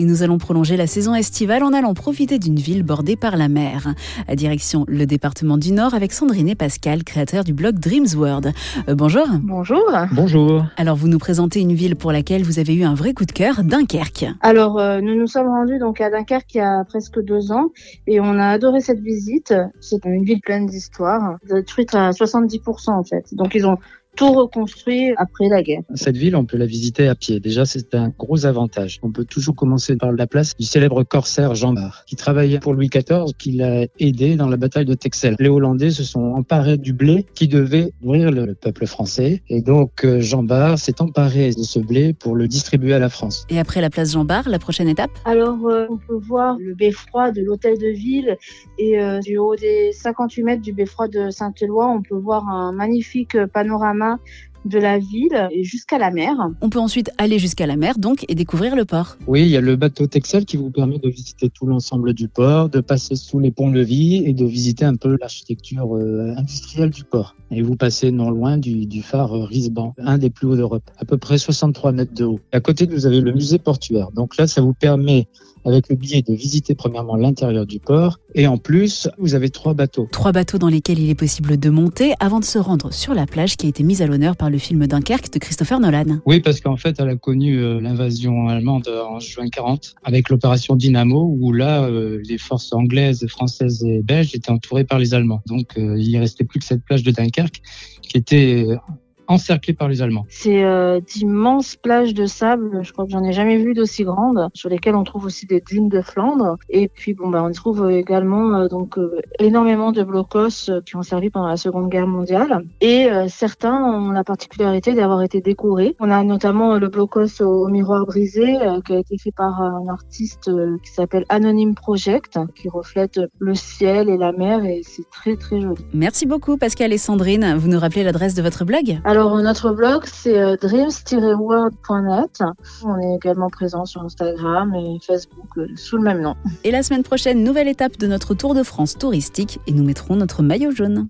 et nous allons prolonger la saison estivale en allant profiter d'une ville bordée par la mer. À direction le département du Nord avec Sandrine et Pascal, créateurs du blog Dreams World. Euh, bonjour. Bonjour. Bonjour. Alors vous nous présentez une ville pour laquelle vous avez eu un vrai coup de cœur, Dunkerque. Alors euh, nous nous sommes rendus donc à Dunkerque il y a presque deux ans et on a adoré cette visite. C'est une ville pleine d'histoire, détruite à 70% en fait. Donc ils ont tout reconstruit après la guerre. Cette ville, on peut la visiter à pied. Déjà, c'est un gros avantage. On peut toujours commencer par la place du célèbre corsaire Jean Bart, qui travaillait pour Louis XIV, qui l'a aidé dans la bataille de Texel. Les Hollandais se sont emparés du blé qui devait nourrir le peuple français. Et donc, euh, Jean Bart s'est emparé de ce blé pour le distribuer à la France. Et après la place Jean Bart, la prochaine étape? Alors, euh, on peut voir le beffroi de l'hôtel de ville et euh, du haut des 58 mètres du beffroi de Saint-Éloi, on peut voir un magnifique panorama de la ville et jusqu'à la mer. On peut ensuite aller jusqu'à la mer donc et découvrir le port. Oui, il y a le bateau Texel qui vous permet de visiter tout l'ensemble du port, de passer sous les ponts-levis et de visiter un peu l'architecture euh, industrielle du port. Et vous passez non loin du, du phare Risban, un des plus hauts d'Europe, à peu près 63 mètres de haut. À côté, vous avez le musée portuaire. Donc là, ça vous permet avec le billet de visiter premièrement l'intérieur du port et en plus, vous avez trois bateaux. Trois bateaux dans lesquels il est possible de monter avant de se rendre sur la plage qui a été mise à l'honneur par le film Dunkerque de Christopher Nolan. Oui, parce qu'en fait, elle a connu euh, l'invasion allemande en juin 40 avec l'opération Dynamo où là, euh, les forces anglaises, françaises et belges étaient entourées par les Allemands. Donc, euh, il ne restait plus que cette plage de Dunkerque qui était encerclé par les Allemands. C'est euh, d'immenses plages de sable, je crois que j'en ai jamais vu d'aussi grandes, sur lesquelles on trouve aussi des dunes de Flandre. Et puis bon bah on trouve également euh, donc euh, énormément de blocos euh, qui ont servi pendant la Seconde Guerre mondiale. Et euh, certains ont la particularité d'avoir été décorés. On a notamment le blocos au, au miroir brisé qui a été fait par un artiste qui s'appelle Anonyme Project, qui reflète le ciel et la mer et c'est très très joli. Merci beaucoup Pascal et Sandrine. Vous nous rappelez l'adresse de votre blog? Alors notre blog c'est dreams-world.net. On est également présent sur Instagram et Facebook sous le même nom. Et la semaine prochaine, nouvelle étape de notre Tour de France touristique et nous mettrons notre maillot jaune.